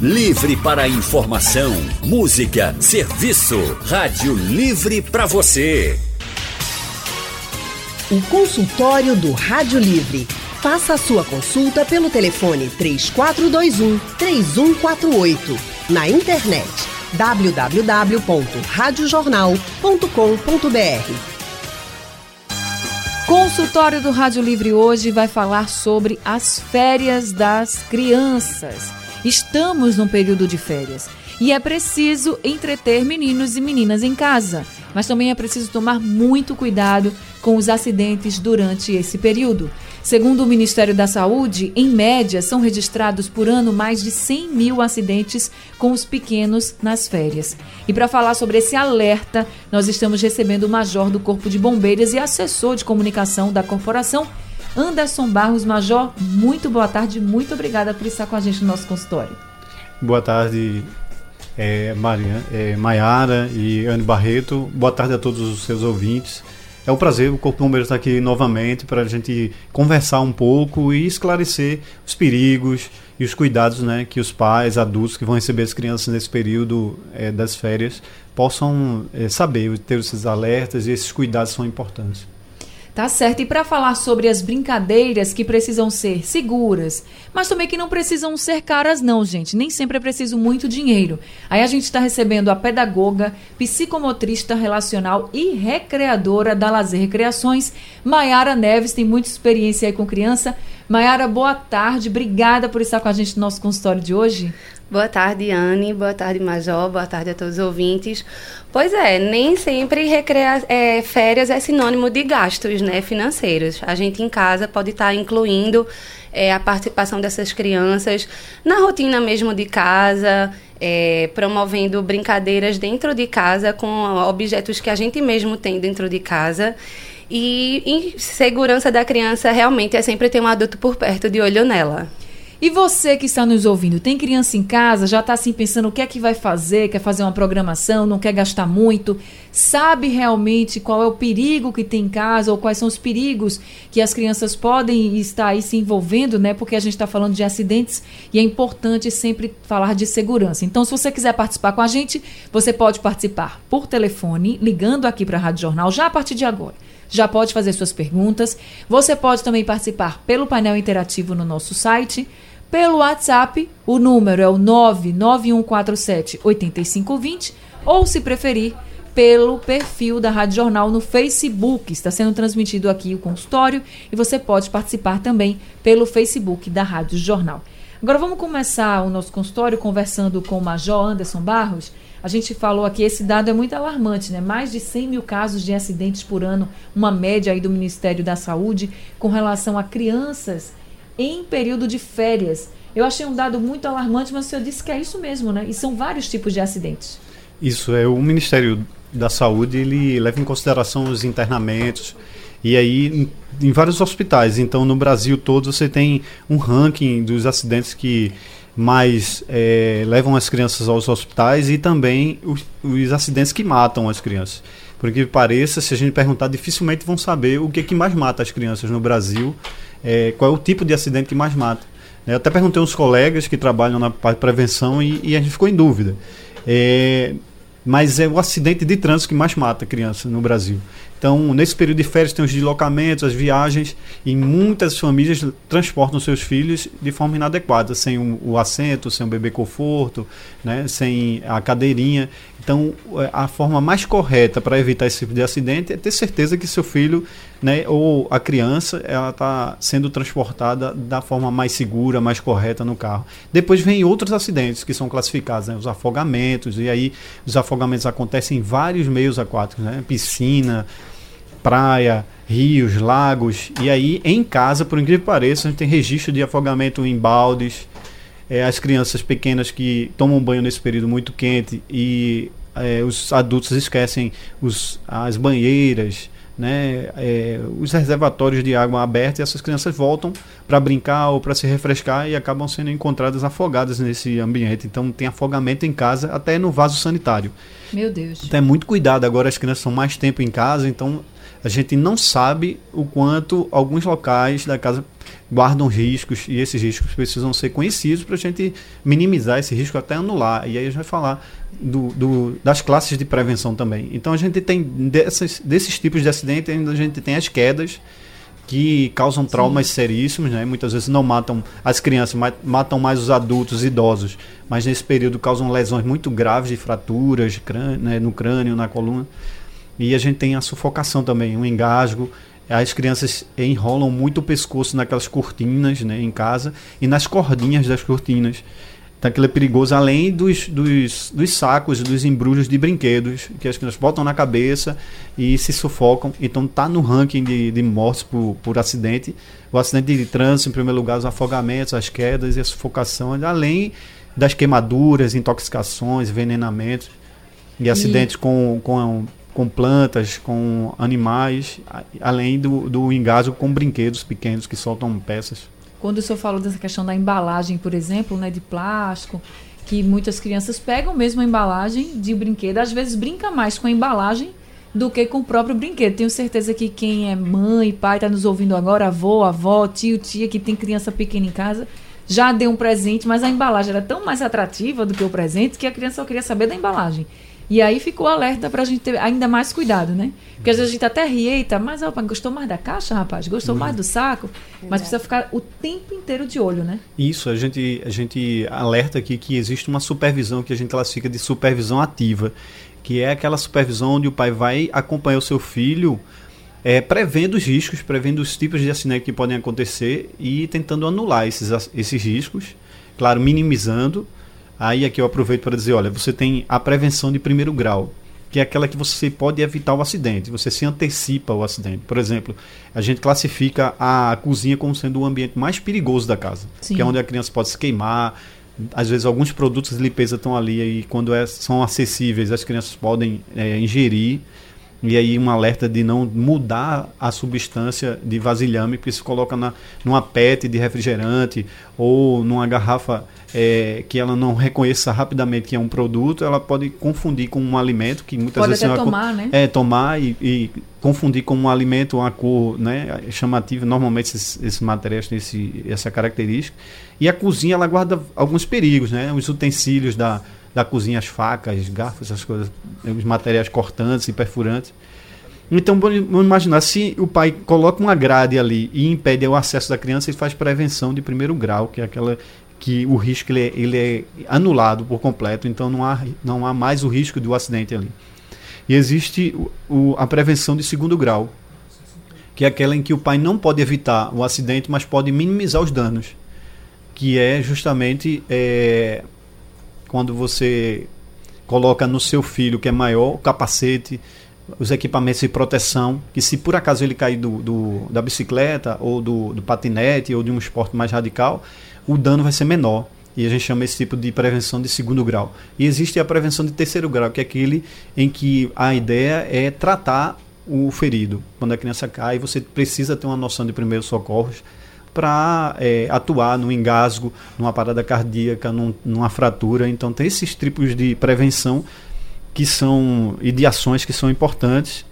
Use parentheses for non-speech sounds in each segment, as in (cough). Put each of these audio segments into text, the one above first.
Livre para informação, música, serviço. Rádio Livre para você. O consultório do Rádio Livre. Faça a sua consulta pelo telefone 3421 3148. Na internet www.radiojornal.com.br. Consultório do Rádio Livre hoje vai falar sobre as férias das crianças. Estamos num período de férias e é preciso entreter meninos e meninas em casa, mas também é preciso tomar muito cuidado com os acidentes durante esse período. Segundo o Ministério da Saúde, em média, são registrados por ano mais de 100 mil acidentes com os pequenos nas férias. E para falar sobre esse alerta, nós estamos recebendo o Major do Corpo de Bombeiros e assessor de comunicação da corporação, Anderson Barros. Major, muito boa tarde, muito obrigada por estar com a gente no nosso consultório. Boa tarde, é, Maria, é, Maiara e Anne Barreto. Boa tarde a todos os seus ouvintes. É um prazer o Corpo Bombeiro estar aqui novamente para a gente conversar um pouco e esclarecer os perigos e os cuidados né, que os pais, adultos que vão receber as crianças nesse período é, das férias possam é, saber, ter esses alertas e esses cuidados são importantes. Tá certo. E para falar sobre as brincadeiras que precisam ser seguras, mas também que não precisam ser caras, não, gente. Nem sempre é preciso muito dinheiro. Aí a gente está recebendo a pedagoga, psicomotrista relacional e recreadora da Lazer Recreações, Maiara Neves, tem muita experiência aí com criança. Maiara, boa tarde. Obrigada por estar com a gente no nosso consultório de hoje. Boa tarde, Anne. Boa tarde, Major. Boa tarde a todos os ouvintes. Pois é, nem sempre é, férias é sinônimo de gastos né, financeiros. A gente em casa pode estar incluindo é, a participação dessas crianças na rotina mesmo de casa, é, promovendo brincadeiras dentro de casa com objetos que a gente mesmo tem dentro de casa. E em segurança da criança realmente é sempre ter um adulto por perto de olho nela. E você que está nos ouvindo, tem criança em casa, já está assim pensando o que é que vai fazer, quer fazer uma programação, não quer gastar muito, sabe realmente qual é o perigo que tem em casa ou quais são os perigos que as crianças podem estar aí se envolvendo, né? Porque a gente está falando de acidentes e é importante sempre falar de segurança. Então, se você quiser participar com a gente, você pode participar por telefone, ligando aqui para a Rádio Jornal já a partir de agora já pode fazer suas perguntas. Você pode também participar pelo painel interativo no nosso site pelo WhatsApp, o número é o 99147 8520, ou se preferir, pelo perfil da Rádio Jornal no Facebook. Está sendo transmitido aqui o consultório e você pode participar também pelo Facebook da Rádio Jornal. Agora vamos começar o nosso consultório conversando com o Major Anderson Barros. A gente falou aqui, esse dado é muito alarmante, né? Mais de 100 mil casos de acidentes por ano, uma média aí do Ministério da Saúde com relação a crianças em período de férias. Eu achei um dado muito alarmante, mas o senhor disse que é isso mesmo, né? E são vários tipos de acidentes. Isso é o Ministério da Saúde, ele leva em consideração os internamentos e aí em, em vários hospitais. Então, no Brasil todo você tem um ranking dos acidentes que mais é, levam as crianças aos hospitais e também os, os, acidentes que matam as crianças. Por que pareça, se a gente perguntar, dificilmente vão saber o que, é que mais mata as crianças no Brasil é, qual é o tipo de acidente que mais mata. Eu até perguntei aos colegas que trabalham na parte de prevenção e, e a gente ficou em dúvida. É, mas é o acidente de trânsito que mais mata criança no Brasil. Então, nesse período de férias, tem os deslocamentos, as viagens, e muitas famílias transportam seus filhos de forma inadequada, sem o, o assento, sem o bebê conforto, né, sem a cadeirinha. Então, é, a forma mais correta para evitar esse tipo de acidente é ter certeza que seu filho né, ou a criança ela está sendo transportada da forma mais segura, mais correta no carro. Depois vem outros acidentes que são classificados, né, os afogamentos, e aí os afogamentos acontecem em vários meios aquáticos, né, piscina, praia, rios, lagos. E aí, em casa, por incrível que pareça, a gente tem registro de afogamento em baldes. É, as crianças pequenas que tomam banho nesse período muito quente e é, os adultos esquecem os, as banheiras, né, é, os reservatórios de água abertos e essas crianças voltam para brincar ou para se refrescar e acabam sendo encontradas afogadas nesse ambiente. Então tem afogamento em casa, até no vaso sanitário. Meu Deus. Então é muito cuidado. Agora as crianças são mais tempo em casa, então a gente não sabe o quanto alguns locais da casa guardam riscos e esses riscos precisam ser conhecidos para a gente minimizar esse risco até anular. E aí a gente vai falar do, do, das classes de prevenção também. Então a gente tem dessas, desses tipos de acidente, ainda a gente tem as quedas que causam traumas Sim. seríssimos, né? Muitas vezes não matam as crianças, matam mais os adultos, idosos, mas nesse período causam lesões muito graves de fraturas de crânio, né? no crânio, na coluna. E a gente tem a sufocação também, um engasgo. As crianças enrolam muito o pescoço naquelas cortinas, né, em casa e nas cordinhas das cortinas. Então aquilo é perigoso, além dos, dos, dos sacos, dos embrulhos de brinquedos que as crianças botam na cabeça e se sufocam. Então tá no ranking de, de mortes por, por acidente. O acidente de trânsito, em primeiro lugar, os afogamentos, as quedas e a sufocação, além das queimaduras, intoxicações, envenenamentos e, e... acidentes com, com, com plantas, com animais, além do, do engasgo com brinquedos pequenos que soltam peças. Quando o senhor falou dessa questão da embalagem, por exemplo, né, de plástico, que muitas crianças pegam mesmo a embalagem de brinquedo, às vezes brinca mais com a embalagem do que com o próprio brinquedo. Tenho certeza que quem é mãe, pai, está nos ouvindo agora, avô, avó, tio, tia, que tem criança pequena em casa, já deu um presente, mas a embalagem era tão mais atrativa do que o presente que a criança só queria saber da embalagem. E aí ficou alerta para a gente ter ainda mais cuidado, né? Porque às vezes a gente até ri, eita, mas opa, gostou mais da caixa, rapaz? Gostou mais do saco? Mas precisa ficar o tempo inteiro de olho, né? Isso, a gente, a gente alerta aqui que existe uma supervisão que a gente classifica de supervisão ativa, que é aquela supervisão onde o pai vai acompanhar o seu filho é, prevendo os riscos, prevendo os tipos de acidente que podem acontecer e tentando anular esses, esses riscos, claro, minimizando Aí aqui eu aproveito para dizer, olha, você tem a prevenção de primeiro grau, que é aquela que você pode evitar o acidente, você se antecipa ao acidente. Por exemplo, a gente classifica a cozinha como sendo o ambiente mais perigoso da casa, Sim. que é onde a criança pode se queimar. Às vezes alguns produtos de limpeza estão ali e quando é, são acessíveis as crianças podem é, ingerir e aí um alerta de não mudar a substância de vasilhame, porque se coloca na, numa PET de refrigerante ou numa garrafa é, que ela não reconheça rapidamente que é um produto, ela pode confundir com um alimento que muitas pode vezes até tomar, né? É, tomar e, e, confundir com um alimento uma cor né, chamativa. Normalmente esses, esses materiais têm esse, essa característica. E a cozinha ela guarda alguns perigos, né? Os utensílios da da cozinha, as facas, garfos, essas coisas, os materiais cortantes e perfurantes. Então, vamos imaginar, se o pai coloca uma grade ali e impede o acesso da criança, ele faz prevenção de primeiro grau, que é aquela que o risco ele é, ele é anulado por completo, então não há, não há mais o risco de um acidente ali. E existe o, o, a prevenção de segundo grau, que é aquela em que o pai não pode evitar o acidente, mas pode minimizar os danos, que é justamente é, quando você coloca no seu filho que é maior o capacete, os equipamentos de proteção, que se por acaso ele cair do, do da bicicleta ou do, do, patinete ou de um esporte mais radical, o dano vai ser menor. E a gente chama esse tipo de prevenção de segundo grau. E existe a prevenção de terceiro grau, que é aquele em que a ideia é tratar o ferido. Quando a criança cai, você precisa ter uma noção de primeiros socorros para é, atuar no engasgo, numa parada cardíaca, num, numa fratura. Então tem esses tipos de prevenção que são e de ações que são importantes.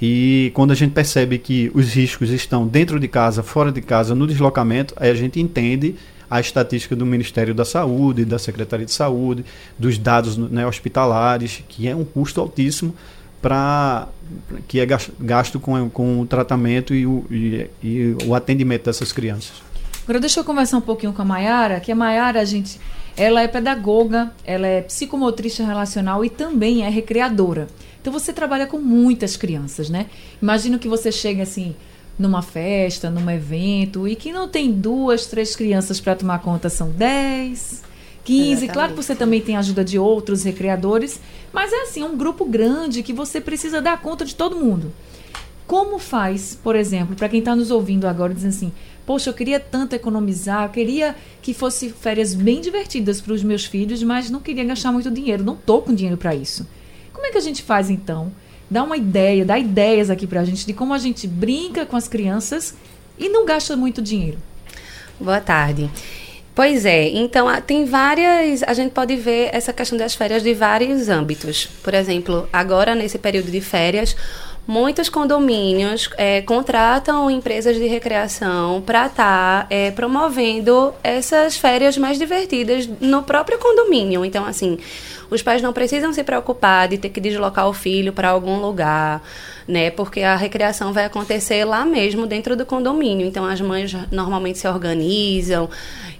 E quando a gente percebe que os riscos estão dentro de casa, fora de casa, no deslocamento, aí a gente entende a estatística do Ministério da Saúde, da Secretaria de Saúde, dos dados né, hospitalares, que é um custo altíssimo para que é gasto com, com o tratamento e o, e, e o atendimento dessas crianças. Agora deixa eu conversar um pouquinho com a Mayara, que a Mayara, a gente, ela é pedagoga, ela é psicomotrista relacional e também é recreadora. Então você trabalha com muitas crianças, né? Imagino que você chega assim numa festa, num evento e que não tem duas, três crianças para tomar conta, são dez 15. Exatamente. Claro que você também tem a ajuda de outros recreadores, mas é assim, um grupo grande que você precisa dar conta de todo mundo. Como faz, por exemplo, para quem está nos ouvindo agora, dizendo assim: Poxa, eu queria tanto economizar, eu queria que fosse férias bem divertidas para os meus filhos, mas não queria gastar muito dinheiro, não estou com dinheiro para isso. Como é que a gente faz então? Dá uma ideia, dá ideias aqui para a gente de como a gente brinca com as crianças e não gasta muito dinheiro. Boa tarde. Pois é, então tem várias. A gente pode ver essa questão das férias de vários âmbitos. Por exemplo, agora nesse período de férias, muitos condomínios é, contratam empresas de recreação para estar tá, é, promovendo essas férias mais divertidas no próprio condomínio. Então, assim, os pais não precisam se preocupar de ter que deslocar o filho para algum lugar né? Porque a recreação vai acontecer lá mesmo dentro do condomínio. Então as mães normalmente se organizam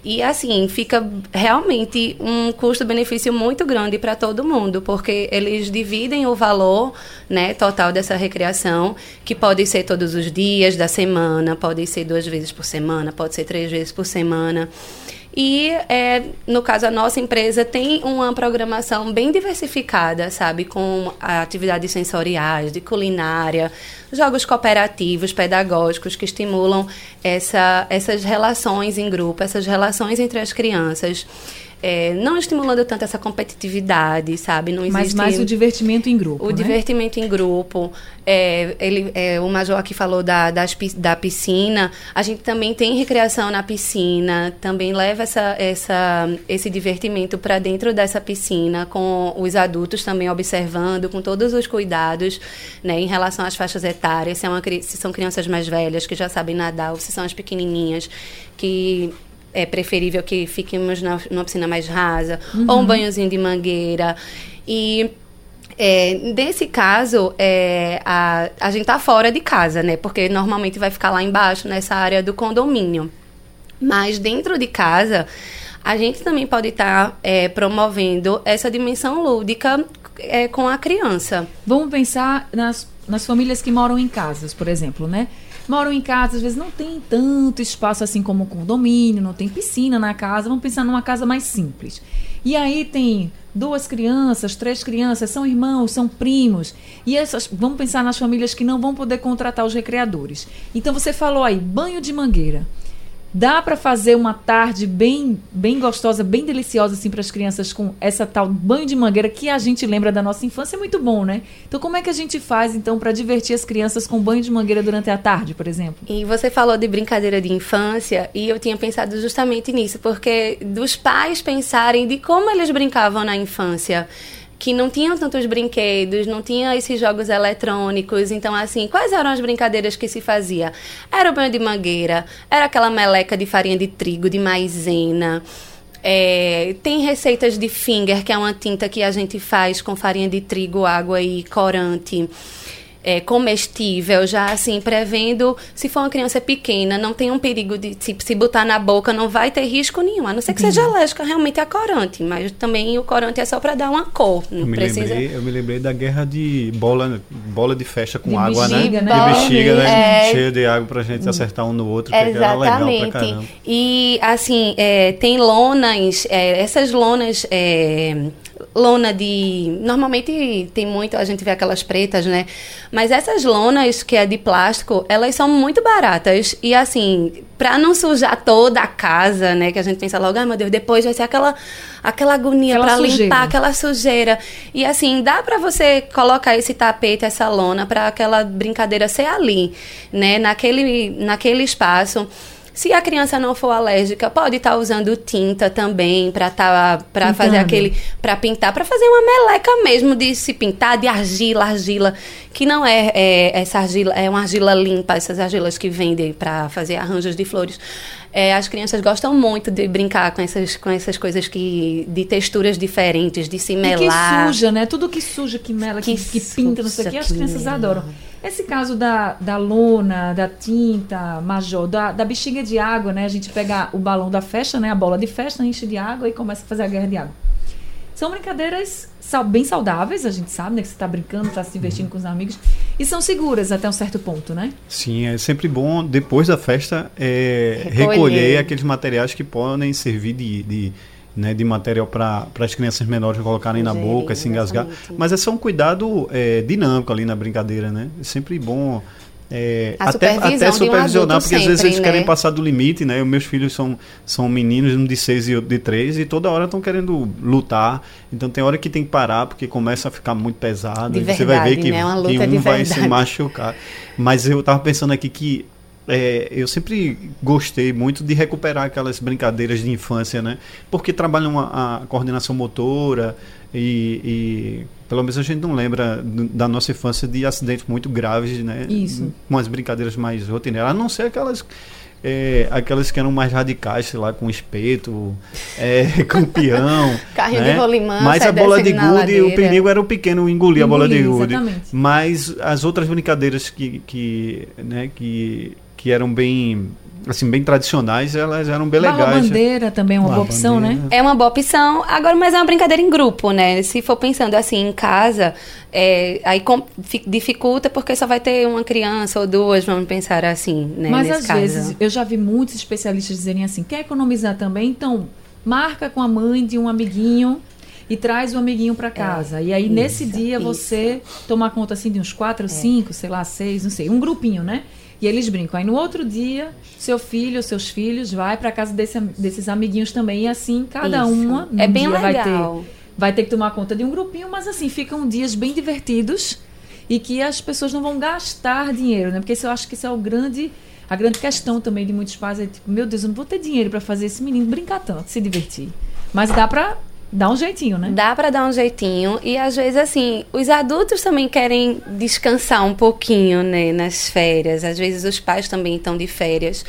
e assim fica realmente um custo-benefício muito grande para todo mundo, porque eles dividem o valor, né, total dessa recreação, que pode ser todos os dias da semana, pode ser duas vezes por semana, pode ser três vezes por semana. E, é, no caso, a nossa empresa tem uma programação bem diversificada, sabe? Com atividades sensoriais, de culinária, jogos cooperativos, pedagógicos, que estimulam essa, essas relações em grupo, essas relações entre as crianças é, não estimulando tanto essa competitividade, sabe? Não existe Mas mais o divertimento em grupo. O né? divertimento em grupo. É, ele, é, o Major aqui falou da, das, da piscina. A gente também tem recreação na piscina, também leva essa, essa, esse divertimento para dentro dessa piscina, com os adultos também observando, com todos os cuidados né, em relação às faixas etárias, se, é uma, se são crianças mais velhas que já sabem nadar, ou se são as pequenininhas que é preferível que fiquemos na, numa piscina mais rasa, uhum. ou um banhozinho de mangueira. E é, nesse caso, é, a, a gente tá fora de casa, né? Porque normalmente vai ficar lá embaixo, nessa área do condomínio. Mas dentro de casa, a gente também pode estar tá, é, promovendo essa dimensão lúdica é, com a criança. Vamos pensar nas, nas famílias que moram em casas, por exemplo, né? Moram em casa, às vezes não tem tanto espaço assim como um condomínio, não tem piscina na casa, vamos pensar numa casa mais simples. E aí tem duas crianças, três crianças, são irmãos, são primos. E essas, vamos pensar nas famílias que não vão poder contratar os recreadores. Então você falou aí, banho de mangueira. Dá para fazer uma tarde bem, bem gostosa, bem deliciosa assim para as crianças com essa tal banho de mangueira que a gente lembra da nossa infância é muito bom, né? Então como é que a gente faz então para divertir as crianças com banho de mangueira durante a tarde, por exemplo? E você falou de brincadeira de infância e eu tinha pensado justamente nisso, porque dos pais pensarem de como eles brincavam na infância que não tinham tantos brinquedos, não tinha esses jogos eletrônicos. Então, assim, quais eram as brincadeiras que se fazia? Era o banho de mangueira, era aquela meleca de farinha de trigo, de maisena. É, tem receitas de finger, que é uma tinta que a gente faz com farinha de trigo, água e corante é, comestível, já assim, prevendo, se for uma criança pequena, não tem um perigo de se, se botar na boca, não vai ter risco nenhum, a não ser que seja alérgica realmente a corante, mas também o corante é só para dar uma cor, não eu me precisa... Lembrei, eu me lembrei da guerra de bola, bola de festa com de água, né? bexiga, né? De bexiga, né? É... Cheio de água pra gente acertar um no outro, que era legal pra caramba. E, assim, é, tem lonas, é, essas lonas é, lona de. Normalmente tem muito, a gente vê aquelas pretas, né? Mas essas lonas que é de plástico, elas são muito baratas. E assim, pra não sujar toda a casa, né? Que a gente pensa logo, ai ah, meu Deus, depois vai ser aquela, aquela agonia aquela pra sujeira. limpar aquela sujeira. E assim, dá pra você colocar esse tapete, essa lona, pra aquela brincadeira ser ali, né? Naquele, naquele espaço. Se a criança não for alérgica, pode estar tá usando tinta também para tá, para fazer aquele para pintar, para fazer uma meleca mesmo de se pintar de argila, argila que não é, é essa argila, é uma argila limpa, essas argilas que vendem para fazer arranjos de flores. É, as crianças gostam muito de brincar com essas, com essas coisas que de texturas diferentes, de se melar. E que suja, né? Tudo que suja, que mela, que, que, que pinta, não sei o que, as crianças mela. adoram. Esse caso da, da lona, da tinta, major, da, da bexiga de água, né? A gente pega o balão da festa, né? A bola de festa, enche de água e começa a fazer a guerra de água. São brincadeiras bem saudáveis, a gente sabe, né? Que você está brincando, está se divertindo com os amigos. E são seguras até um certo ponto, né? Sim, é sempre bom, depois da festa, é, recolher. recolher aqueles materiais que podem servir de, de né, de material para as crianças menores colocarem na boca, se engasgar. Mas é só um cuidado é, dinâmico ali na brincadeira, né? É sempre bom. É, até, até supervisionar, um porque às vezes eles né? querem passar do limite, né? Os meus filhos são, são meninos, um de seis e outro de três, e toda hora estão querendo lutar. Então tem hora que tem que parar, porque começa a ficar muito pesado. De verdade, você vai ver que, né? que um vai se machucar. Mas eu estava pensando aqui que é, eu sempre gostei muito de recuperar aquelas brincadeiras de infância, né? Porque trabalham a, a coordenação motora e, e pelo menos a gente não lembra da nossa infância de acidentes muito graves, né? Isso. Com as brincadeiras mais rotineiras. A não ser aquelas é, aquelas que eram mais radicais, sei lá, com espeto, é, (laughs) com peão. Carrinho né? de rolimã, Mas a bola de gude, o perigo era o pequeno engolir a bola de gude. exatamente. Mas as outras brincadeiras que, que, né, que, que eram bem, assim, bem tradicionais, elas eram bem Barra legais. bandeira também é uma Barra boa opção, né? bandeira. É uma boa opção. Agora, mas é uma brincadeira em grupo, né? Se for pensando assim em casa, é, aí dificulta porque só vai ter uma criança ou duas, vamos pensar assim, né? Mas nesse às caso. vezes eu já vi muitos especialistas dizerem assim: quer economizar também? Então, marca com a mãe de um amiguinho e traz o amiguinho para casa. e aí, nesse dia, isso. você toma conta assim de uns quatro, cinco, sei lá, seis, não sei, um grupinho, né? E eles brincam. Aí no outro dia, seu filho ou seus filhos vai para casa desse desses amiguinhos também. E assim, cada Isso. uma É bem dia vai ter legal. vai ter que tomar conta de um grupinho, mas assim, ficam dias bem divertidos e que as pessoas não vão gastar dinheiro, né? Porque isso, eu acho que isso é o grande, a grande questão também de muitos pais, é tipo, meu Deus, eu não vou ter dinheiro para fazer esse menino brincar tanto, se divertir. Mas dá pra dar um jeitinho, né? Dá pra dar um jeitinho e às vezes assim, os adultos também querem descansar um pouquinho, né, nas férias. Às vezes os pais também estão de férias.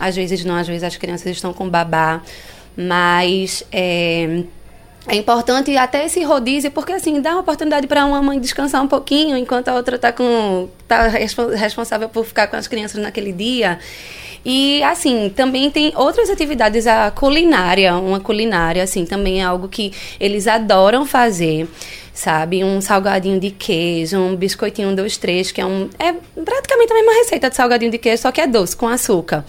Às vezes não, às vezes as crianças estão com babá. Mas é, é importante até esse rodízio, porque assim, dá uma oportunidade para uma mãe descansar um pouquinho, enquanto a outra tá com tá respo- responsável por ficar com as crianças naquele dia. E assim, também tem outras atividades, a culinária, uma culinária assim, também é algo que eles adoram fazer. Sabe, um salgadinho de queijo, um biscoitinho um, dois, três, que é um. É praticamente a mesma receita de salgadinho de queijo, só que é doce, com açúcar.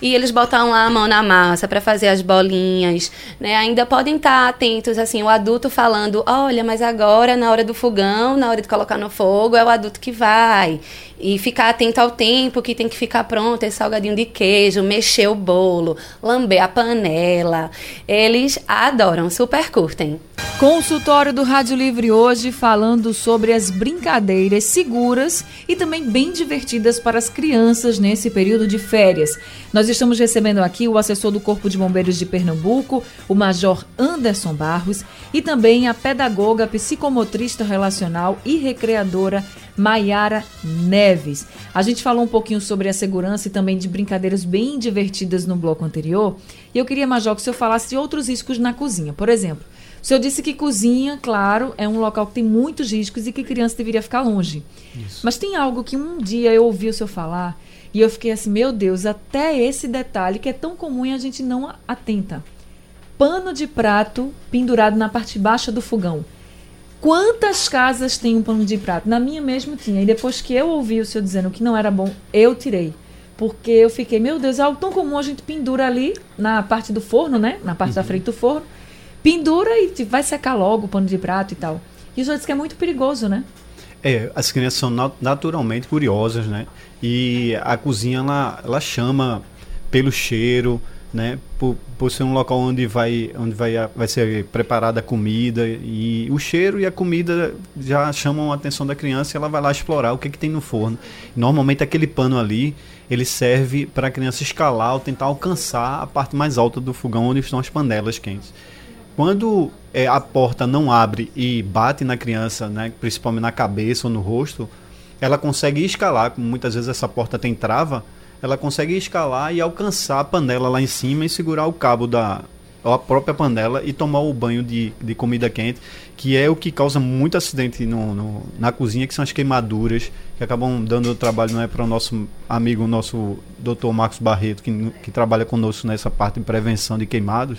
E eles botam lá a mão na massa para fazer as bolinhas, né? Ainda podem estar atentos, assim, o adulto falando: olha, mas agora, na hora do fogão, na hora de colocar no fogo, é o adulto que vai. E ficar atento ao tempo que tem que ficar pronto esse salgadinho de queijo, mexer o bolo, lamber a panela. Eles adoram, super curtem. Consultório do Rádio Livre hoje falando sobre as brincadeiras seguras e também bem divertidas para as crianças nesse período de férias. Nós estamos recebendo aqui o assessor do Corpo de Bombeiros de Pernambuco, o Major Anderson Barros, e também a pedagoga, psicomotrista relacional e recreadora Maiara Neves. A gente falou um pouquinho sobre a segurança e também de brincadeiras bem divertidas no bloco anterior. E eu queria, Major, que o senhor falasse de outros riscos na cozinha. Por exemplo, o senhor disse que cozinha, claro, é um local que tem muitos riscos e que criança deveria ficar longe. Mas tem algo que um dia eu ouvi o senhor falar e eu fiquei assim, meu Deus, até esse detalhe que é tão comum e a gente não atenta. Pano de prato pendurado na parte baixa do fogão. Quantas casas tem um pano de prato? Na minha mesmo tinha. E depois que eu ouvi o senhor dizendo que não era bom, eu tirei. Porque eu fiquei, meu Deus, é algo tão comum a gente pendura ali na parte do forno, né? Na parte da frente do forno. Pendura e vai secar logo o pano de prato e tal. O senhor disse que é muito perigoso, né? É, as crianças são nat- naturalmente curiosas, né? E a cozinha ela, ela chama pelo cheiro, né? Por, por ser um local onde vai onde vai, vai ser preparada a comida e o cheiro e a comida já chamam a atenção da criança e ela vai lá explorar o que, que tem no forno. Normalmente aquele pano ali ele serve para a criança escalar ou tentar alcançar a parte mais alta do fogão onde estão as panelas quentes. Quando é, a porta não abre e bate na criança, né, principalmente na cabeça ou no rosto, ela consegue escalar, como muitas vezes essa porta tem trava, ela consegue escalar e alcançar a panela lá em cima e segurar o cabo da ou a própria panela e tomar o banho de, de comida quente, que é o que causa muito acidente no, no- na cozinha, que são as queimaduras, que acabam dando trabalho não é para o nosso amigo, o nosso doutor Marcos Barreto, que, que trabalha conosco nessa parte de prevenção de queimados.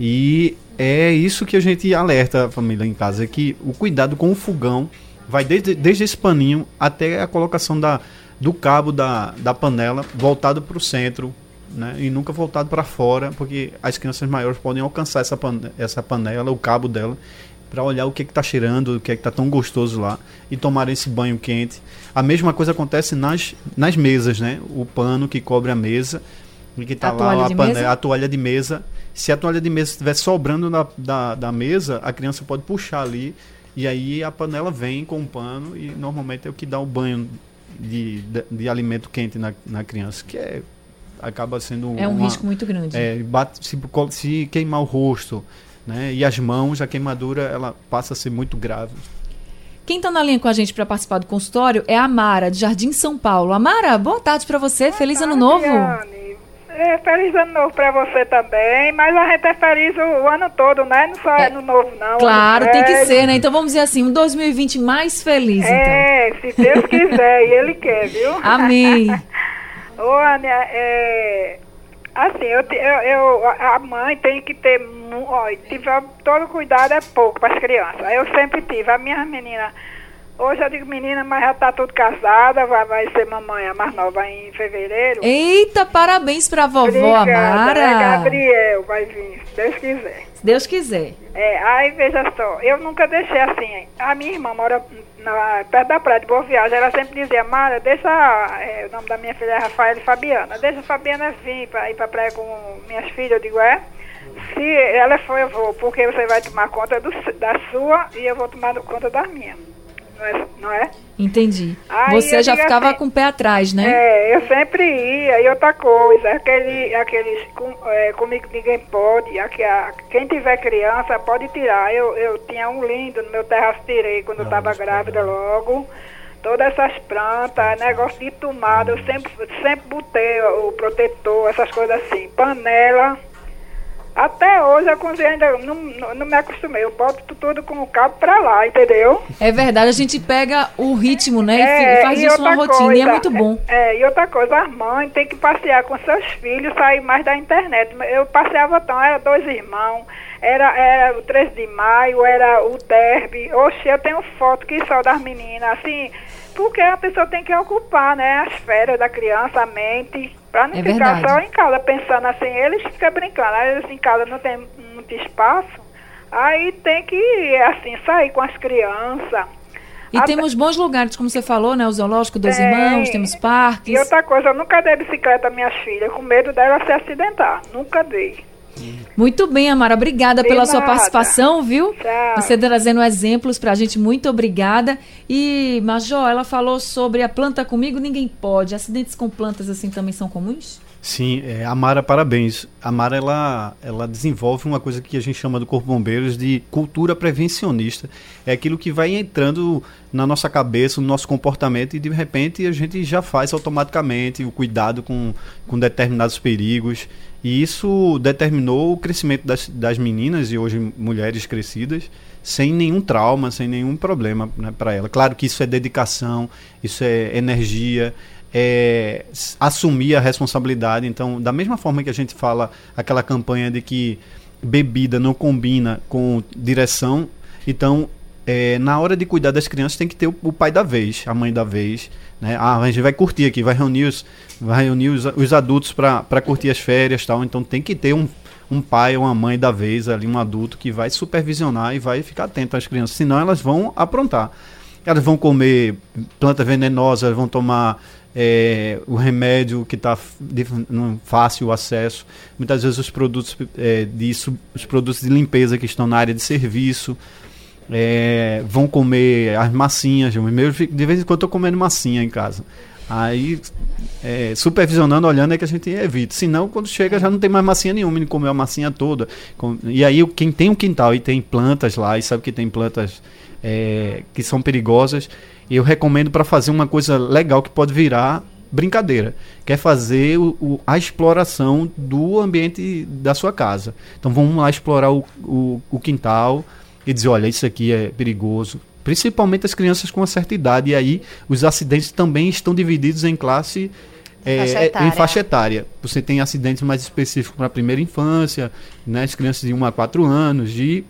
E é isso que a gente alerta a família em casa, é que o cuidado com o fogão vai desde, desde esse paninho até a colocação da, do cabo da, da panela voltado para o centro, né? E nunca voltado para fora, porque as crianças maiores podem alcançar essa, pan, essa panela, o cabo dela, para olhar o que está cheirando, o que está tão gostoso lá e tomar esse banho quente. A mesma coisa acontece nas, nas mesas, né? O pano que cobre a mesa que está A lá toalha a, de pane- mesa? a toalha de mesa. Se a toalha de mesa estiver sobrando na, da, da mesa, a criança pode puxar ali e aí a panela vem com o pano e normalmente é o que dá o banho de, de, de alimento quente na, na criança, que é acaba sendo É um uma- risco muito grande. é, bate, se, se queimar o rosto, né? E as mãos, a queimadura ela passa a ser muito grave. Quem está na linha com a gente para participar do consultório é a Mara, de Jardim São Paulo. Amara, boa tarde para você. Boa feliz tarde, ano novo. Anne. É, feliz ano novo para você também, mas a gente é feliz o, o ano todo, né? Não só é, ano novo, não. Claro, tem que ser, né? Então vamos dizer assim, um 2020 mais feliz, é, então. É, se Deus quiser, e Ele quer, viu? (laughs) Amém. (laughs) Ô, Ania, é, assim, eu, eu, eu, a mãe tem que ter, ó, tiver todo cuidado é pouco para as crianças. Eu sempre tive, a minha menina Hoje eu digo menina, mas já tá tudo casada, vai, vai ser mamãe a mais nova em fevereiro. Eita, parabéns pra vovó Obrigada, Amara. É Gabriel, vai vir, se Deus quiser. Se Deus quiser. É, aí veja só, eu nunca deixei assim, a minha irmã mora na, perto da praia de Boa Viagem, ela sempre dizia, Mara, deixa, é, o nome da minha filha é Rafael e Fabiana, deixa a Fabiana vir pra ir pra praia com minhas filhas, eu digo, é? Se ela for, eu vou, porque você vai tomar conta do, da sua e eu vou tomar conta da minha não é? Não é? Entendi. Aí Você já ficava assim, com o pé atrás, né? É, eu sempre ia. E outra coisa, aquele, aqueles com, é, comigo ninguém pode. Aqui, a, quem tiver criança pode tirar. Eu, eu tinha um lindo no meu terraço, tirei quando eu estava grávida logo. Todas essas plantas, negócio de tomada, eu sempre, sempre botei o protetor, essas coisas assim. Panela até hoje a cozinha ainda não, não, não, me acostumei. Eu boto tudo com o cabo pra lá, entendeu? É verdade, a gente pega o ritmo, né? É, e faz isso uma rotina coisa, e é muito bom. É, e outra coisa, as mães têm que passear com seus filhos, sair mais da internet. Eu passeava tão, era dois irmãos, era, era o 13 de maio, era o derby. Oxe, eu tenho foto que só das meninas, assim, porque a pessoa tem que ocupar, né? As férias da criança, a mente. Pra não é ficar verdade. só em casa pensando assim, eles ficam brincando, aí eles em casa não tem muito espaço, aí tem que, assim, sair com as crianças. E temos bons lugares, como você falou, né? O zoológico dos tem. irmãos, temos parques. E outra coisa, eu nunca dei bicicleta às minhas filhas, com medo dela se acidentar. Nunca dei. Muito bem, Amara. Obrigada De pela nada. sua participação, viu? Tchau. Você trazendo exemplos para a gente. Muito obrigada. E, Major, ela falou sobre a planta comigo, ninguém pode. Acidentes com plantas assim também são comuns? Sim, é, Amara, parabéns. A Amara, ela, ela desenvolve uma coisa que a gente chama do Corpo Bombeiros de cultura prevencionista. É aquilo que vai entrando na nossa cabeça, no nosso comportamento e de repente a gente já faz automaticamente o cuidado com, com determinados perigos. E isso determinou o crescimento das, das meninas e hoje mulheres crescidas sem nenhum trauma, sem nenhum problema né, para ela. Claro que isso é dedicação, isso é energia, é assumir a responsabilidade. Então, da mesma forma que a gente fala aquela campanha de que bebida não combina com direção, então é, na hora de cuidar das crianças tem que ter o, o, pai da vez, a mãe da vez. Né? Ah, a gente vai curtir aqui, vai reunir os, vai reunir os, os adultos para curtir as férias tal. Então tem que ter um, um pai ou uma mãe da vez ali, um adulto que vai supervisionar e vai ficar atento às crianças, senão elas vão aprontar. Elas vão comer planta venenosa, elas vão tomar é, o remédio que está fácil acesso. Muitas vezes os produtos é, de, os produtos de limpeza que estão na área de serviço é, vão comer as massinhas. de vez em quando estou comendo massinha em casa. Aí, é, supervisionando, olhando, é que a gente evita. Senão, quando chega, já não tem mais massinha nenhuma, ele comeu a massinha toda. E aí, quem tem um quintal e tem plantas lá, e sabe que tem plantas é, que são perigosas, eu recomendo para fazer uma coisa legal que pode virar brincadeira, que é fazer o, o, a exploração do ambiente da sua casa. Então, vamos lá explorar o, o, o quintal e dizer, olha, isso aqui é perigoso. Principalmente as crianças com uma certa idade. E aí os acidentes também estão divididos em classe é, faixa em faixa etária. Você tem acidentes mais específicos para a primeira infância, né, as crianças de 1 a 4 anos, de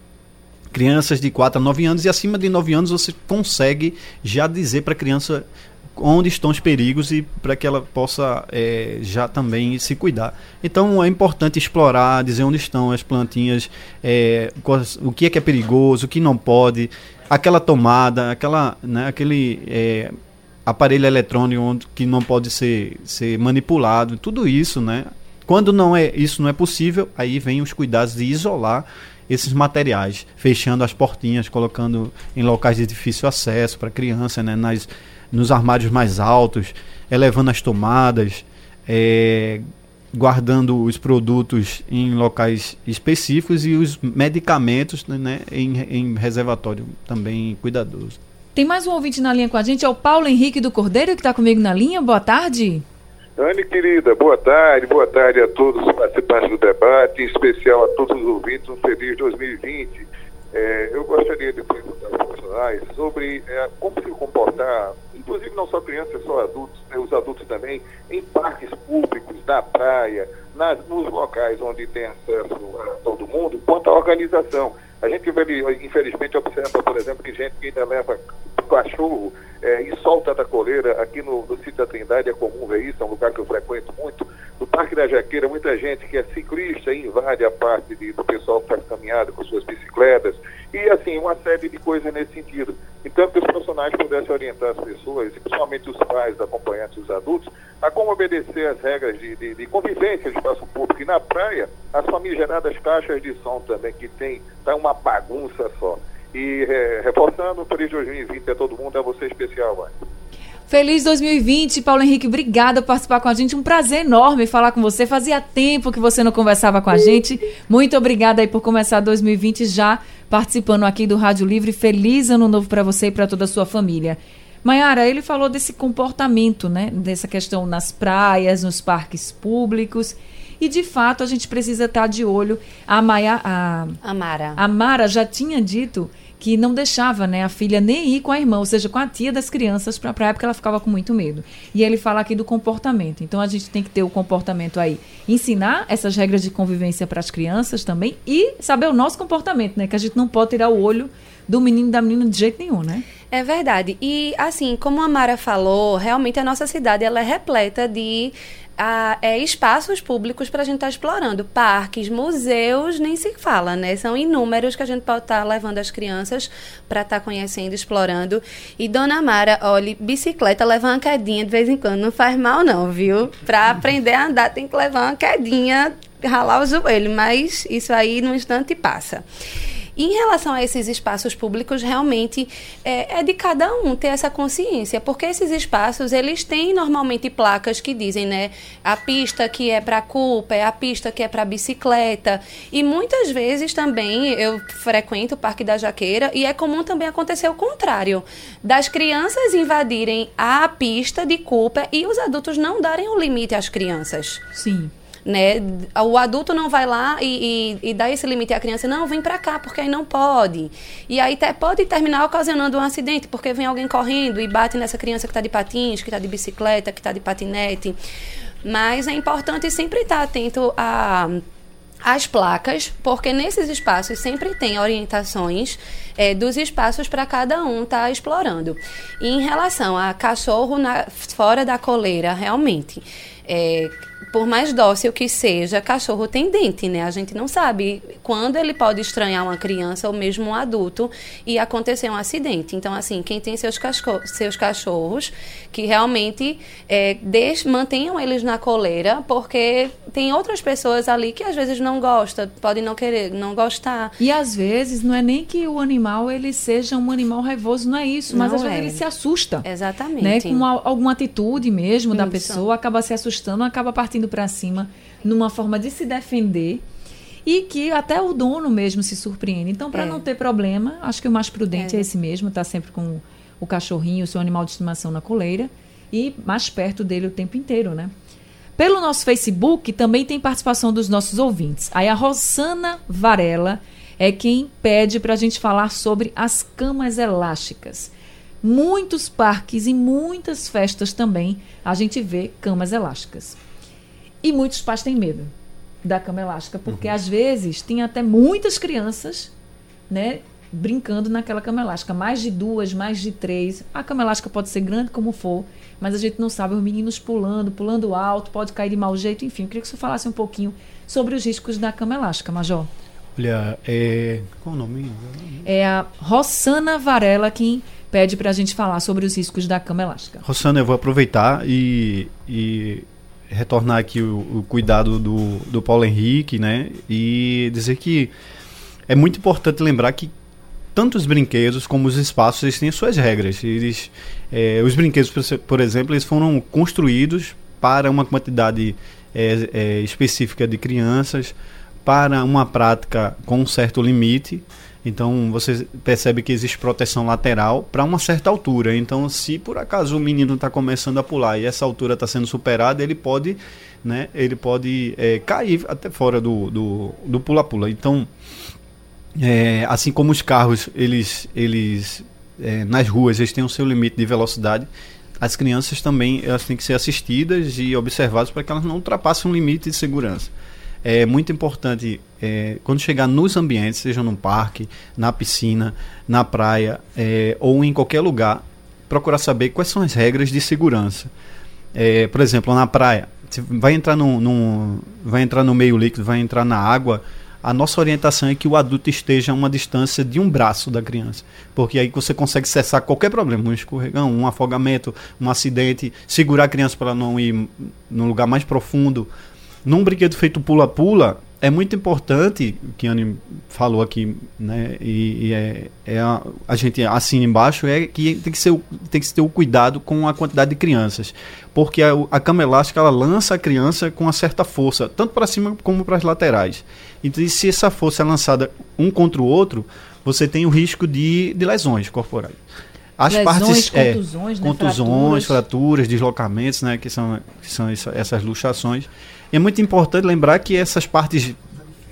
crianças de 4 a 9 anos, e acima de 9 anos você consegue já dizer para a criança onde estão os perigos e para que ela possa é, já também se cuidar. Então é importante explorar, dizer onde estão as plantinhas, é, o que é que é perigoso, o que não pode, aquela tomada, aquela, né, aquele é, aparelho eletrônico que não pode ser, ser manipulado, tudo isso, né? Quando não é isso não é possível, aí vem os cuidados de isolar esses materiais, fechando as portinhas, colocando em locais de difícil acesso para criança, né, nas nos armários mais altos, elevando as tomadas, é, guardando os produtos em locais específicos e os medicamentos né, em, em reservatório também cuidadoso. Tem mais um ouvinte na linha com a gente, é o Paulo Henrique do Cordeiro, que está comigo na linha. Boa tarde. Anne, querida, boa tarde, boa tarde a todos os participantes do debate, em especial a todos os ouvintes, um feliz 2020. É, eu gostaria de perguntar aos profissionais sobre é, como se comportar, inclusive não só crianças, só adultos, né, os adultos também, em parques públicos, na praia, nas, nos locais onde tem acesso a todo mundo, quanto à organização. A gente, infelizmente, observa, por exemplo, que gente que ainda leva cachorro é, e solta da coleira. Aqui no, no sítio da Trindade é comum ver isso, é um lugar que eu frequento muito. No Parque da Jaqueira, muita gente que é ciclista invade a parte de, do pessoal que faz caminhada com suas bicicletas. E, assim, uma série de coisas nesse sentido. Então, que os profissionais pudessem orientar as pessoas, principalmente os pais, acompanhantes, os adultos, a como obedecer as regras de, de, de convivência no espaço público. E na praia, as famigeradas caixas de som também, que tem, tá uma bagunça só. E é, reforçando, feliz 2020 a todo mundo, a você especial, mãe. Feliz 2020, Paulo Henrique. Obrigada por participar com a gente. Um prazer enorme falar com você. Fazia tempo que você não conversava com a gente. Muito obrigada aí por começar 2020 já participando aqui do Rádio Livre. Feliz ano novo para você e para toda a sua família. Maiara, ele falou desse comportamento, né? Dessa questão nas praias, nos parques públicos. E de fato a gente precisa estar de olho. A Maia, a, a Mara. A Mara já tinha dito que não deixava né, a filha nem ir com a irmã, ou seja, com a tia das crianças, para a praia, porque ela ficava com muito medo. E ele fala aqui do comportamento. Então a gente tem que ter o comportamento aí. Ensinar essas regras de convivência para as crianças também e saber o nosso comportamento, né? Que a gente não pode tirar o olho do menino e da menina de jeito nenhum, né? É verdade. E assim, como a Mara falou, realmente a nossa cidade ela é repleta de a, é, espaços públicos para a gente estar tá explorando. Parques, museus, nem se fala, né? São inúmeros que a gente pode estar tá levando as crianças para estar tá conhecendo, explorando. E Dona Mara, olhe, bicicleta leva uma quedinha de vez em quando, não faz mal não, viu? Para aprender a andar tem que levar uma quedinha, ralar o joelho, mas isso aí no instante passa. Em relação a esses espaços públicos, realmente é, é, de cada um ter essa consciência, porque esses espaços, eles têm normalmente placas que dizem, né, a pista que é para culpa, é a pista que é para bicicleta. E muitas vezes também eu frequento o Parque da Jaqueira e é comum também acontecer o contrário, das crianças invadirem a pista de culpa e os adultos não darem o limite às crianças. Sim né? O adulto não vai lá e, e, e dá esse limite à criança, não, vem para cá, porque aí não pode. E aí te, pode terminar ocasionando um acidente, porque vem alguém correndo e bate nessa criança que está de patins, que está de bicicleta, que está de patinete. Mas é importante sempre estar atento a as placas, porque nesses espaços sempre tem orientações é, dos espaços para cada um estar tá explorando. E em relação a cachorro na, fora da coleira, realmente, é, por mais dócil que seja, cachorro tem dente, né? A gente não sabe quando ele pode estranhar uma criança ou mesmo um adulto e acontecer um acidente. Então, assim, quem tem seus, seus cachorros, que realmente é, mantenham eles na coleira, porque tem outras pessoas ali que às vezes não gostam, podem não querer, não gostar. E às vezes não é nem que o animal ele seja um animal raivoso, não é isso, mas não às é. vezes ele se assusta. Exatamente. Né? Com uma, alguma atitude mesmo da pessoa, acaba se assustando, acaba partindo para cima numa forma de se defender e que até o dono mesmo se surpreende. Então, para é. não ter problema, acho que o mais prudente é, é esse mesmo, tá sempre com o cachorrinho, o seu animal de estimação na coleira e mais perto dele o tempo inteiro, né? Pelo nosso Facebook também tem participação dos nossos ouvintes. Aí a Rosana Varela é quem pede para a gente falar sobre as camas elásticas. Muitos parques e muitas festas também a gente vê camas elásticas. E muitos pais têm medo da cama elástica, porque uhum. às vezes tem até muitas crianças, né, brincando naquela cama elástica, mais de duas, mais de três. A cama elástica pode ser grande como for, mas a gente não sabe os meninos pulando, pulando alto, pode cair de mau jeito, enfim. Eu queria que você falasse um pouquinho sobre os riscos da cama elástica, Major. Olha, é... qual o nome? É a Rossana Varela quem pede para a gente falar sobre os riscos da cama elástica. Rossana, eu vou aproveitar e, e retornar aqui o, o, cuidado do, do Paulo Henrique, né? E dizer que é muito importante lembrar que tanto os brinquedos como os espaços eles têm suas regras. Eles, é, os brinquedos, por exemplo, eles foram construídos para uma quantidade é, é, específica de crianças, para uma prática com um certo limite. Então você percebe que existe proteção lateral para uma certa altura. Então, se por acaso o menino está começando a pular e essa altura está sendo superada, ele pode, né, ele pode é, cair até fora do pula-pula. Então, é, assim como os carros, eles, eles é, nas ruas, eles têm o seu limite de velocidade. As crianças também elas têm que ser assistidas e observadas para que elas não ultrapassem um limite de segurança é muito importante é, quando chegar nos ambientes, seja no parque, na piscina, na praia é, ou em qualquer lugar, procurar saber quais são as regras de segurança. É, por exemplo, na praia, vai entrar no, vai entrar no meio líquido, vai entrar na água. A nossa orientação é que o adulto esteja a uma distância de um braço da criança, porque aí você consegue cessar qualquer problema, um escorregão, um afogamento, um acidente, segurar a criança para não ir num lugar mais profundo. Num brinquedo feito pula-pula, é muito importante, o que a Anne falou aqui, né, e, e é, é a, a, gente assina embaixo, é que tem que, ser, tem que ter o cuidado com a quantidade de crianças. Porque a, a cama elástica, ela lança a criança com uma certa força, tanto para cima como para as laterais. Então, se essa força é lançada um contra o outro, você tem o risco de, de lesões corporais. As Lesões, partes é, contusões, né, contusões fraturas. fraturas. deslocamentos, né, que são, que são essas luxações. É muito importante lembrar que essas partes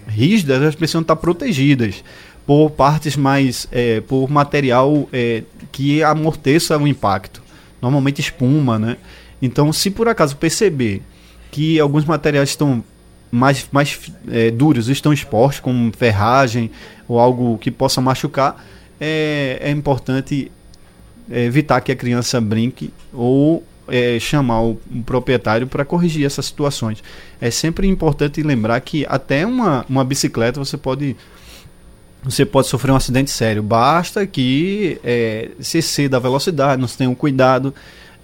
rígidas elas precisam estar protegidas por partes mais é, por material é, que amorteça o impacto. Normalmente espuma né? Então se por acaso perceber que alguns materiais estão mais, mais é, duros estão expostos como ferragem ou algo que possa machucar é, é importante evitar que a criança brinque ou é, chamar o, o proprietário para corrigir essas situações. É sempre importante lembrar que até uma, uma bicicleta você pode você pode sofrer um acidente sério. Basta que é, se a velocidade, não se tenha um cuidado.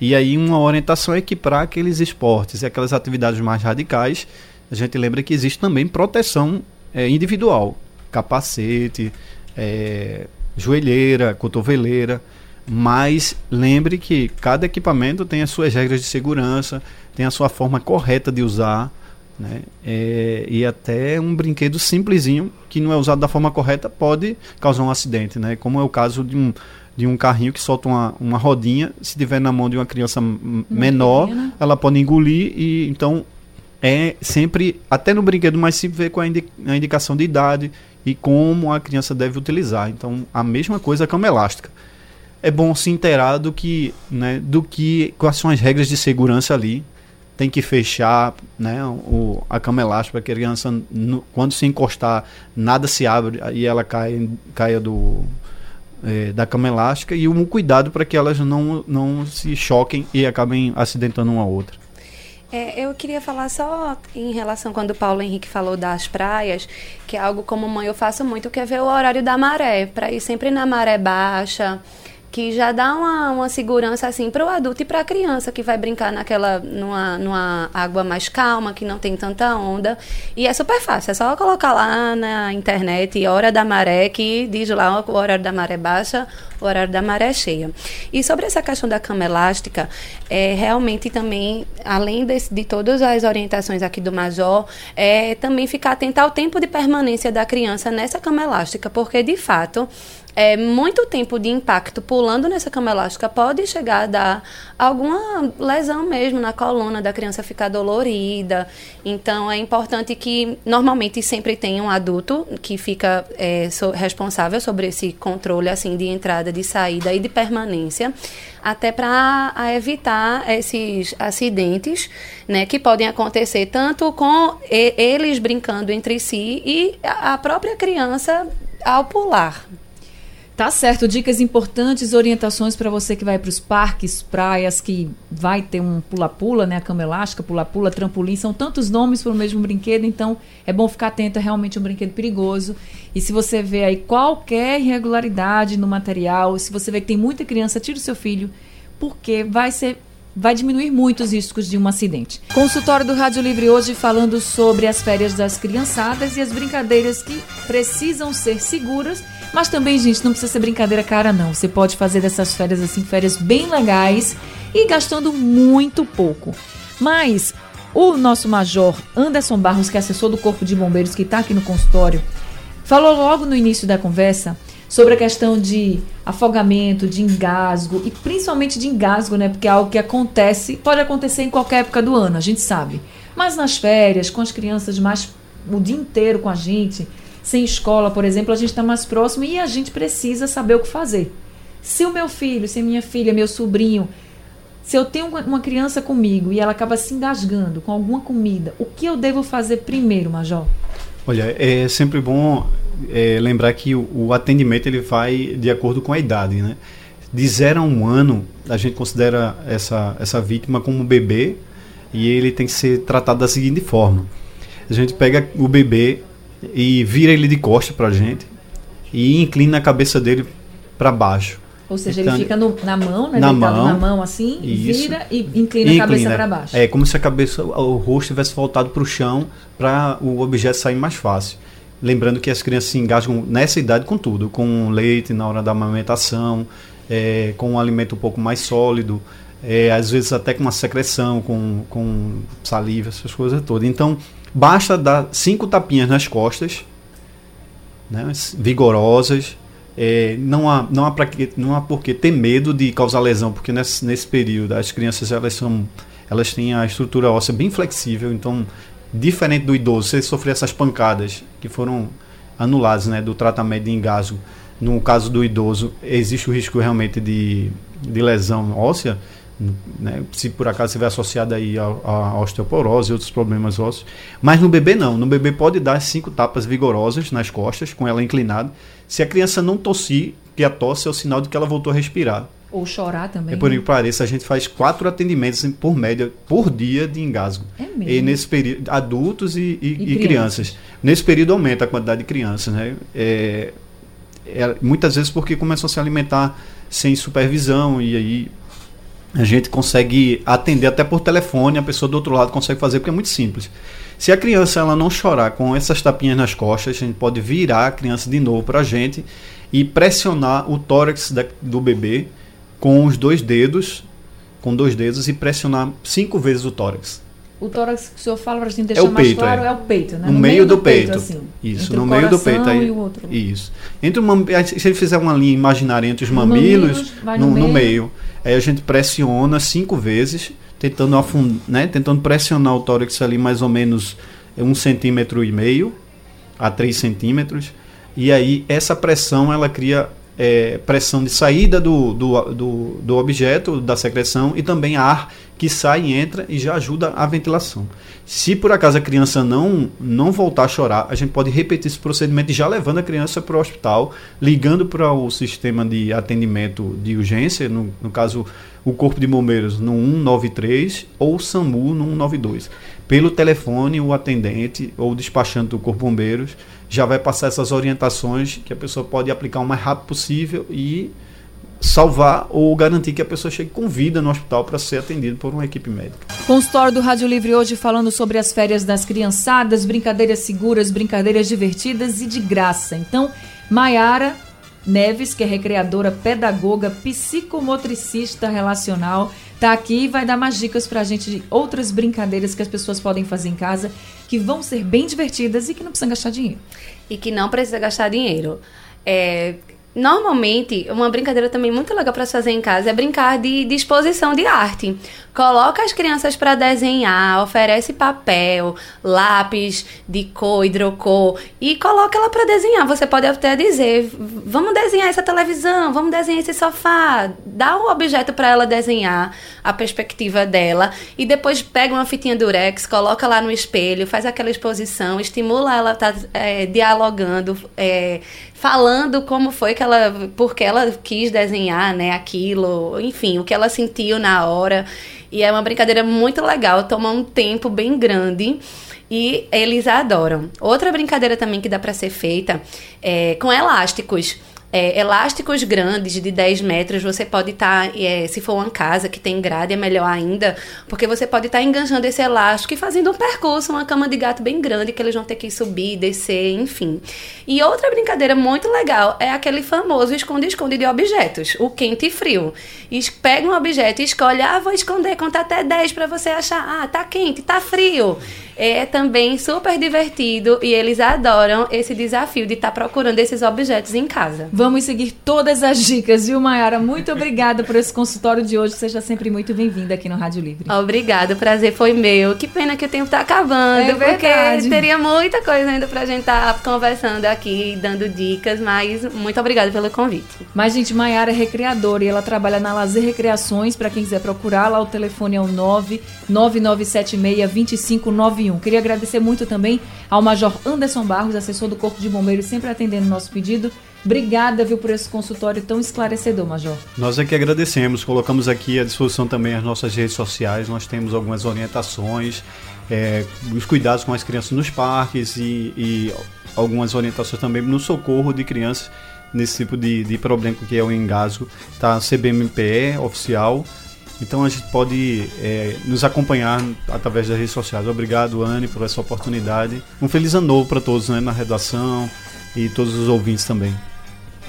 E aí uma orientação é que para aqueles esportes e aquelas atividades mais radicais, a gente lembra que existe também proteção é, individual. Capacete, é, joelheira, cotoveleira. Mas lembre que cada equipamento tem as suas regras de segurança, tem a sua forma correta de usar. Né? É, e até um brinquedo simplesinho que não é usado da forma correta pode causar um acidente, né? como é o caso de um, de um carrinho que solta uma, uma rodinha, se tiver na mão de uma criança menor, pequena. ela pode engolir e então é sempre, até no brinquedo mais simples, ver com a, indi a indicação de idade e como a criança deve utilizar. Então a mesma coisa a cama elástica é bom se inteirar do que, né, do que quais são as regras de segurança ali. Tem que fechar, né, o, a cama elástica que a criança, no, quando se encostar, nada se abre e ela cai, caia do, é, da cama elástica e um cuidado para que elas não, não se choquem e acabem acidentando uma outra. É, eu queria falar só em relação quando o Paulo Henrique falou das praias, que é algo como mãe eu faço muito, que é ver o horário da maré, para ir sempre na maré baixa, que já dá uma, uma segurança assim para o adulto e para a criança que vai brincar naquela numa, numa água mais calma que não tem tanta onda. E é super fácil é só colocar lá na internet hora da maré que diz lá o horário da maré baixa o horário da maré cheia. E sobre essa questão da cama elástica é realmente também além desse, de todas as orientações aqui do Major é também ficar atento ao tempo de permanência da criança nessa cama elástica porque de fato é, muito tempo de impacto pulando nessa cama elástica pode chegar a dar alguma lesão mesmo na coluna da criança ficar dolorida. Então é importante que normalmente sempre tenha um adulto que fica é, so, responsável sobre esse controle assim de entrada, de saída e de permanência, até para evitar esses acidentes, né, que podem acontecer tanto com eles brincando entre si e a própria criança ao pular. Tá certo, dicas importantes, orientações para você que vai para os parques, praias, que vai ter um pula-pula, né? A cama elástica, pula-pula, trampolim, são tantos nomes para o mesmo brinquedo, então é bom ficar atento, é realmente um brinquedo perigoso. E se você vê aí qualquer irregularidade no material, se você vê que tem muita criança, tire o seu filho, porque vai ser vai diminuir muito os riscos de um acidente. Consultório do Rádio Livre hoje falando sobre as férias das criançadas e as brincadeiras que precisam ser seguras mas também, gente, não precisa ser brincadeira cara, não. Você pode fazer dessas férias assim, férias bem legais e gastando muito pouco. Mas O nosso major Anderson Barros, que é assessor do Corpo de Bombeiros, que está aqui no consultório, falou logo no início da conversa sobre a questão de afogamento, de engasgo e principalmente de engasgo, né? Porque é algo que acontece, pode acontecer em qualquer época do ano, a gente sabe. Mas nas férias, com as crianças mais o dia inteiro com a gente, sem escola, por exemplo, a gente está mais próximo e a gente precisa saber o que fazer. Se o meu filho, se a minha filha, meu sobrinho, se eu tenho uma criança comigo e ela acaba se engasgando com alguma comida, o que eu devo fazer primeiro, Major? Olha, é sempre bom é, lembrar que o, o, atendimento ele vai de acordo com a idade, né? De 0 a 1 um ano, a gente considera essa, essa vítima como um bebê e ele tem que ser tratado da seguinte forma. A gente pega o bebê e vira ele de costa para a gente e inclina a cabeça dele para baixo. Ou seja, então, ele fica no, na mão, né? Na mão, na mão assim, isso, vira e inclina, inclina a cabeça para baixo. É como se a cabeça, o rosto tivesse voltado para o chão para o objeto sair mais fácil. Lembrando que as crianças se engajam nessa idade com tudo, com leite na hora da amamentação, é, com um alimento um pouco mais sólido, é, às vezes até com uma secreção, com, com saliva, essas coisas todas. Então, basta dar cinco tapinhas nas costas, né, vigorosas, é, não, há, não, há não há por que ter medo de causar lesão, porque nesse, nesse período as crianças elas, são, elas têm a estrutura óssea bem flexível, então, diferente do idoso, se sofrer essas pancadas que foram anuladas né, do tratamento de engasgo, no caso do idoso, existe o risco realmente de, de lesão óssea, né, se por acaso estiver associado aí a, osteoporose e outros problemas ósseos. Mas no bebê não. No bebê pode dar cinco tapas vigorosas nas costas, com ela inclinada. Se a criança não tossir, que a tosse é o sinal de que ela voltou a respirar. Ou chorar também. É por né? que pareça, a gente faz quatro atendimentos por média por dia de engasgo. É mesmo? E nesse período, adultos e, e, e, e crianças. crianças. Nesse período aumenta a quantidade de crianças, né? É, é, muitas vezes porque começam a se alimentar sem supervisão e aí a gente consegue atender até por telefone, a pessoa do outro lado consegue fazer, porque é muito simples. Se a criança ela não chorar com essas tapinhas nas costas, a gente pode virar a criança de novo para a gente e pressionar o tórax da, do bebê com os dois dedos, com dois dedos e pressionar cinco vezes o tórax. O tórax que o senhor fala para a gente deixar é mais peito, claro é. é. o peito, né? No, no meio, meio, do, do peito. peito assim, isso, no meio do peito. Aí, e o outro. Isso. Entre o, se ele fizer uma linha imaginária entre os mamilos, mamilos no, no, meio. no, meio. Aí a gente pressiona cinco vezes, tentando, afund, né, tentando pressionar o tórax ali mais ou menos um centímetro e meio a três centímetros. E aí essa pressão ela cria é, pressão de saída do, do, do, do objeto, da secreção, e também ar que sai e entra e já ajuda a ventilação. Se por acaso a criança não, não voltar a chorar, a gente pode repetir esse procedimento já levando a criança para o hospital, ligando para o sistema de atendimento de urgência, no, no caso o Corpo de Bombeiros no 193 ou o SAMU no 192. Pelo telefone, o atendente ou o despachante do Corpo de Bombeiros já vai passar essas orientações que a pessoa pode aplicar o mais rápido possível e salvar ou garantir que a pessoa chegue com vida no hospital para ser atendido por uma equipe médica. Consultório do Rádio Livre hoje falando sobre as férias das criançadas, brincadeiras seguras, brincadeiras divertidas e de graça. Então, Maiara Neves, que é recreadora, pedagoga, psicomotricista relacional, tá aqui e vai dar mais dicas para a gente de outras brincadeiras que as pessoas podem fazer em casa, que vão ser bem divertidas e que não precisam gastar dinheiro. E que não precisa gastar dinheiro. É, Normalmente, uma brincadeira também muito legal para se fazer em casa é brincar de, de exposição de arte. Coloca as crianças para desenhar, oferece papel, lápis de cor, hidrocor e coloca ela para desenhar. Você pode até dizer: "Vamos desenhar essa televisão, vamos desenhar esse sofá". Dá o um objeto para ela desenhar a perspectiva dela e depois pega uma fitinha durex, coloca lá no espelho, faz aquela exposição, estimula ela a tá, é, dialogando, é, falando como foi que ela, porque ela quis desenhar, né, aquilo, enfim, o que ela sentiu na hora. E é uma brincadeira muito legal, toma um tempo bem grande e eles adoram. Outra brincadeira também que dá para ser feita é com elásticos. É, elásticos grandes de 10 metros, você pode estar, tá, é, se for uma casa que tem grade, é melhor ainda, porque você pode estar tá enganchando esse elástico e fazendo um percurso, uma cama de gato bem grande que eles vão ter que subir, descer, enfim. E outra brincadeira muito legal é aquele famoso esconde-esconde de objetos, o quente e frio. Pega um objeto e escolhe, ah, vou esconder, conta até 10 para você achar, ah, tá quente, tá frio é também super divertido e eles adoram esse desafio de estar tá procurando esses objetos em casa. Vamos seguir todas as dicas, viu, Mayara? Muito obrigada por esse consultório de hoje. Seja sempre muito bem-vinda aqui no Rádio Livre. Obrigada, o prazer foi meu. Que pena que o tempo está acabando, é porque teria muita coisa ainda pra gente estar tá conversando aqui, dando dicas, mas muito obrigada pelo convite. Mas, gente, Mayara é recreadora e ela trabalha na Lazer Recreações. Para quem quiser procurar, lá o telefone é o 99976 2591. Queria agradecer muito também ao Major Anderson Barros, assessor do Corpo de Bombeiros, sempre atendendo nosso pedido. Obrigada, viu, por esse consultório tão esclarecedor, Major. Nós é que agradecemos. Colocamos aqui à disposição também as nossas redes sociais. Nós temos algumas orientações, é, os cuidados com as crianças nos parques e, e, algumas orientações também no socorro de crianças nesse tipo de, de problema que é o engasgo. Tá CBMPE oficial então a gente pode é, nos acompanhar através das redes sociais. Obrigado, Anne, por essa oportunidade. Um feliz ano novo para todos né, na redação e todos os ouvintes também.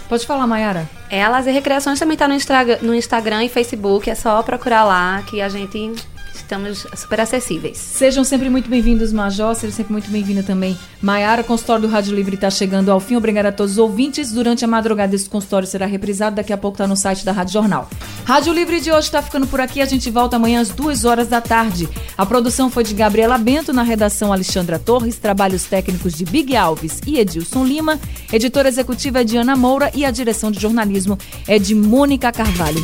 Pode falar, Mayara. É, a Lazer Recreações também está no, no Instagram e Facebook. É só procurar lá que a gente estamos super acessíveis. Sejam sempre muito bem-vindos, Major. Seja sempre muito bem-vinda também, Maiara. O consultório do Rádio Livre está chegando ao fim. Obrigada a todos os ouvintes. Durante a madrugada, esse consultório será reprisado. Daqui a pouco está no site da Rádio Jornal. Rádio Livre de hoje está ficando por aqui. A gente volta amanhã às duas horas da tarde. A produção foi de Gabriela Bento, na redação Alexandra Torres, trabalhos técnicos de Big Alves e Edilson Lima, editora executiva é de Ana Moura e a direção de jornalismo é de Mônica Carvalho.